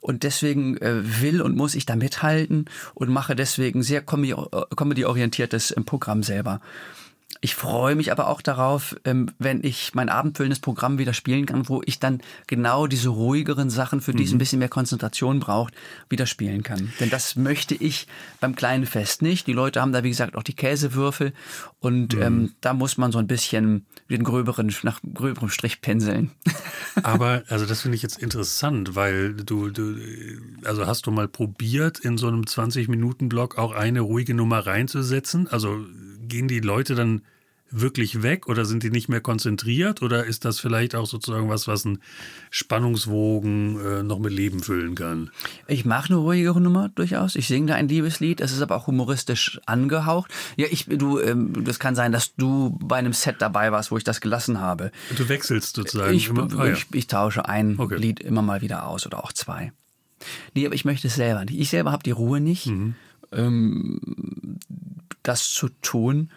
Und deswegen äh, will und muss ich da mithalten und mache deswegen sehr comedy-orientiertes ähm, Programm selber. Ich freue mich aber auch darauf, ähm, wenn ich mein abendfüllendes Programm wieder spielen kann, wo ich dann genau diese ruhigeren Sachen, für die es ein mhm. bisschen mehr Konzentration braucht, wieder spielen kann. Denn das möchte ich beim kleinen Fest nicht. Die Leute haben da, wie gesagt, auch die Käsewürfel und mhm. ähm, da muss man so ein bisschen den gröberen, nach gröberem Strich pinseln. <laughs> Aber, also das finde ich jetzt interessant, weil du, du, also hast du mal probiert, in so einem 20-Minuten-Block auch eine ruhige Nummer reinzusetzen? Also gehen die Leute dann wirklich weg oder sind die nicht mehr konzentriert oder ist das vielleicht auch sozusagen was, was ein Spannungswogen äh, noch mit Leben füllen kann? Ich mache eine ruhigere Nummer durchaus. Ich singe da ein Liebeslied. Es ist aber auch humoristisch angehaucht. Ja, ich, du, ähm, das kann sein, dass du bei einem Set dabei warst, wo ich das gelassen habe. Du wechselst sozusagen. Ich, immer, ah, ja. ich, ich tausche ein okay. Lied immer mal wieder aus oder auch zwei. Nee, aber ich möchte es selber nicht. Ich selber habe die Ruhe nicht. Mhm. Ähm, das zu tun,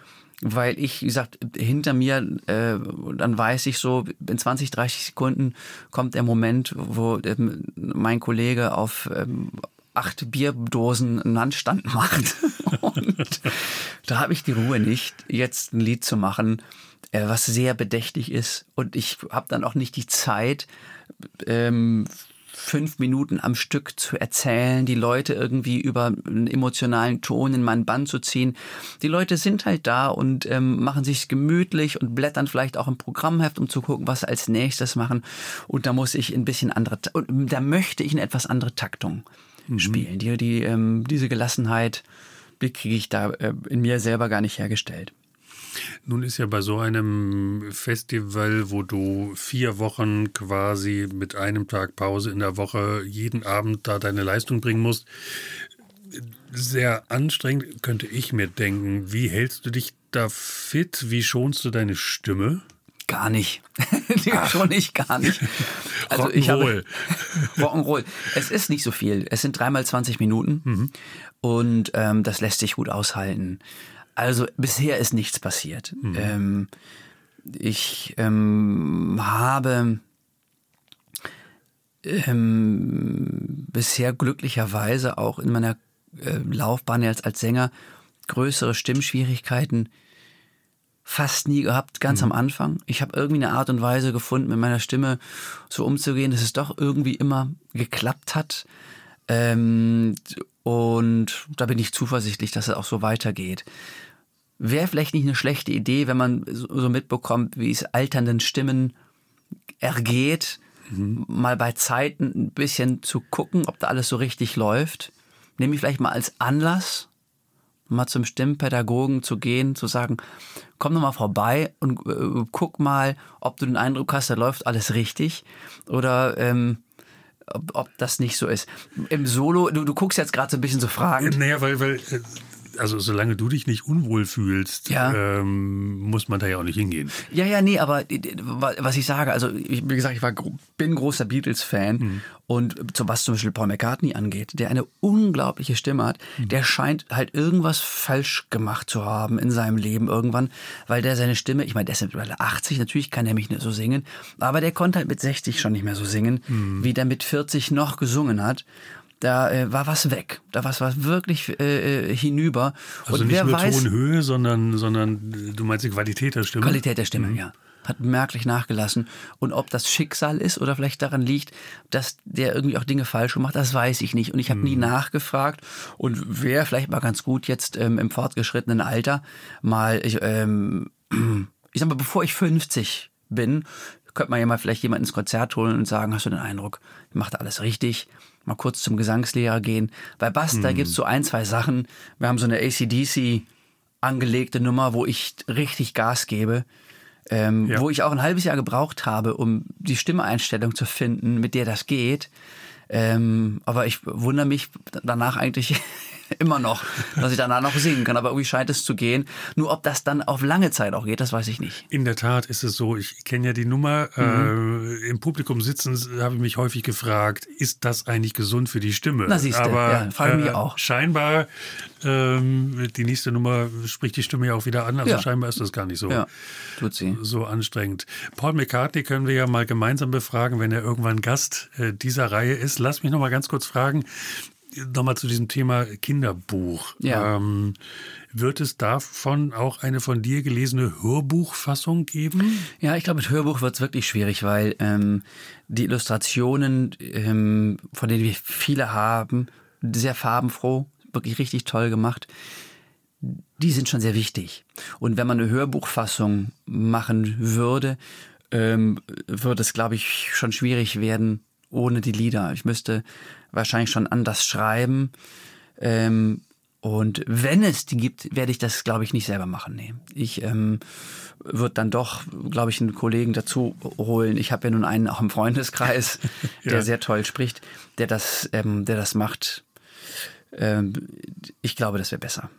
weil ich, wie gesagt, hinter mir, äh, dann weiß ich so, in 20, 30 Sekunden kommt der Moment, wo ähm, mein Kollege auf ähm, acht Bierdosen einen Handstand macht. <laughs> Und da habe ich die Ruhe nicht, jetzt ein Lied zu machen, äh, was sehr bedächtig ist. Und ich habe dann auch nicht die Zeit, ähm, fünf Minuten am Stück zu erzählen, die Leute irgendwie über einen emotionalen Ton in meinen Bann zu ziehen. Die Leute sind halt da und ähm, machen sich gemütlich und blättern vielleicht auch im Programmheft, um zu gucken, was sie als nächstes machen. Und da muss ich ein bisschen andere, da möchte ich eine etwas andere Taktung mhm. spielen. Die, die, ähm, diese Gelassenheit, die kriege ich da äh, in mir selber gar nicht hergestellt. Nun ist ja bei so einem Festival, wo du vier Wochen quasi mit einem Tag Pause in der Woche jeden Abend da deine Leistung bringen musst, sehr anstrengend, könnte ich mir denken. Wie hältst du dich da fit? Wie schonst du deine Stimme? Gar nicht. <laughs> Schon nicht, gar nicht. <laughs> Also ich habe <laughs> Rock'n'Roll. Es ist nicht so viel. Es sind dreimal 20 Minuten mhm. und ähm, das lässt sich gut aushalten. Also bisher ist nichts passiert. Mhm. Ähm, ich ähm, habe ähm, bisher glücklicherweise auch in meiner äh, Laufbahn jetzt als Sänger größere Stimmschwierigkeiten fast nie gehabt, ganz mhm. am Anfang. Ich habe irgendwie eine Art und Weise gefunden, mit meiner Stimme so umzugehen, dass es doch irgendwie immer geklappt hat. Ähm, und da bin ich zuversichtlich, dass es auch so weitergeht. Wäre vielleicht nicht eine schlechte Idee, wenn man so mitbekommt, wie es alternden Stimmen ergeht, mhm. mal bei Zeiten ein bisschen zu gucken, ob da alles so richtig läuft. Nehme ich vielleicht mal als Anlass, mal zum Stimmpädagogen zu gehen, zu sagen, komm doch mal vorbei und äh, guck mal, ob du den Eindruck hast, da läuft alles richtig oder ähm, ob, ob, das nicht so ist. Im Solo, du, du guckst jetzt gerade so ein bisschen so Fragen. Naja, weil, weil äh, also solange du dich nicht unwohl fühlst, ja. ähm, muss man da ja auch nicht hingehen. Ja, ja, nee, aber was ich sage, also ich, wie gesagt, ich war, bin großer Beatles-Fan mhm. und was zum Beispiel Paul McCartney angeht, der eine unglaubliche Stimme hat, mhm. der scheint halt irgendwas falsch gemacht zu haben in seinem Leben irgendwann, weil der seine Stimme, ich meine, der ist mittlerweile 80, natürlich kann er mich nicht so singen, aber der konnte halt mit 60 schon nicht mehr so singen, mhm. wie der mit 40 noch gesungen hat da äh, war was weg. Da war was wirklich äh, äh, hinüber. Also und nicht nur weiß, Tonhöhe, sondern, sondern äh, du meinst die Qualität der Stimme? Qualität der Stimme, mhm. ja. Hat merklich nachgelassen. Und ob das Schicksal ist oder vielleicht daran liegt, dass der irgendwie auch Dinge falsch macht, das weiß ich nicht. Und ich habe mhm. nie nachgefragt. Und wäre vielleicht mal ganz gut jetzt ähm, im fortgeschrittenen Alter mal, ich, ähm, <clears throat> ich sag mal, bevor ich 50 bin, könnte man ja mal vielleicht jemanden ins Konzert holen und sagen, hast du den Eindruck, macht alles richtig? Mal kurz zum Gesangslehrer gehen. Bei Bass, hm. da gibt's so ein, zwei Sachen. Wir haben so eine ACDC angelegte Nummer, wo ich richtig Gas gebe. ähm, ja. wo ich auch ein halbes Jahr gebraucht habe, um die Stimmeinstellung zu finden, mit der das geht. Ähm, aber ich wundere mich danach eigentlich <laughs> <laughs> immer noch, dass ich danach noch singen kann. Aber irgendwie scheint es zu gehen. Nur ob das dann auf lange Zeit auch geht, das weiß ich nicht. In der Tat ist es so. Ich kenne ja die Nummer. Mhm. Äh, Im Publikum sitzen habe ich mich häufig gefragt, ist das eigentlich gesund für die Stimme? Na siehst du, Aber ja, frage mich äh, auch. Scheinbar, ähm, die nächste Nummer spricht die Stimme ja auch wieder an. Also ja. scheinbar ist das gar nicht so, ja, tut sie. so anstrengend. Paul McCartney können wir ja mal gemeinsam befragen, wenn er irgendwann Gast äh, dieser Reihe ist. Lass mich noch mal ganz kurz fragen, nochmal zu diesem Thema Kinderbuch. Ja. Ähm, wird es davon auch eine von dir gelesene Hörbuchfassung geben? Ja, ich glaube, mit Hörbuch wird es wirklich schwierig, weil ähm, die Illustrationen, ähm, von denen wir viele haben, sehr farbenfroh, wirklich richtig toll gemacht, die sind schon sehr wichtig. Und wenn man eine Hörbuchfassung machen würde, ähm, würde es, glaube ich, schon schwierig werden ohne die Lieder. Ich müsste wahrscheinlich schon anders schreiben. Ähm, und wenn es die gibt, werde ich das, glaube ich, nicht selber machen. Nee. Ich ähm, würde dann doch, glaube ich, einen Kollegen dazu holen. Ich habe ja nun einen auch im Freundeskreis, <laughs> ja. der sehr toll spricht, der das, ähm, der das macht. Ähm, ich glaube, das wäre besser.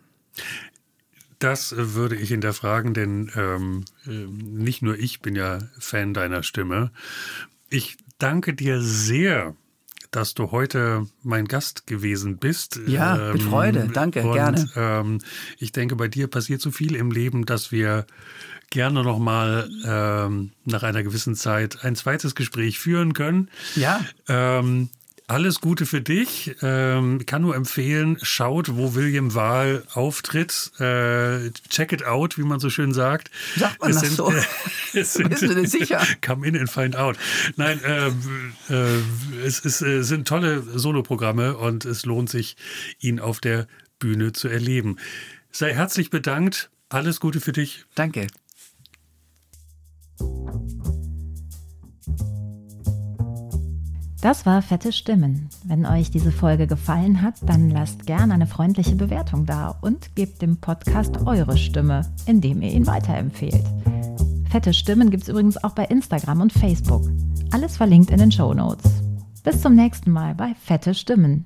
Das würde ich hinterfragen, denn ähm, äh, nicht nur ich bin ja Fan deiner Stimme. Ich danke dir sehr dass du heute mein Gast gewesen bist. Ja, mit ähm, Freude. Danke, und, gerne. Ähm, ich denke, bei dir passiert so viel im Leben, dass wir gerne noch mal ähm, nach einer gewissen Zeit ein zweites Gespräch führen können. Ja. Ähm, alles Gute für dich. Ähm, kann nur empfehlen, schaut, wo William Wahl auftritt. Äh, check it out, wie man so schön sagt. Sagt man es das sind, so? Äh, <laughs> es sind, Bist du denn sicher? <laughs> Come in and find out. Nein, äh, äh, es, es äh, sind tolle Soloprogramme und es lohnt sich, ihn auf der Bühne zu erleben. Sei herzlich bedankt. Alles Gute für dich. Danke. Das war Fette Stimmen. Wenn euch diese Folge gefallen hat, dann lasst gerne eine freundliche Bewertung da und gebt dem Podcast eure Stimme, indem ihr ihn weiterempfehlt. Fette Stimmen gibt es übrigens auch bei Instagram und Facebook. Alles verlinkt in den Show Notes. Bis zum nächsten Mal bei Fette Stimmen.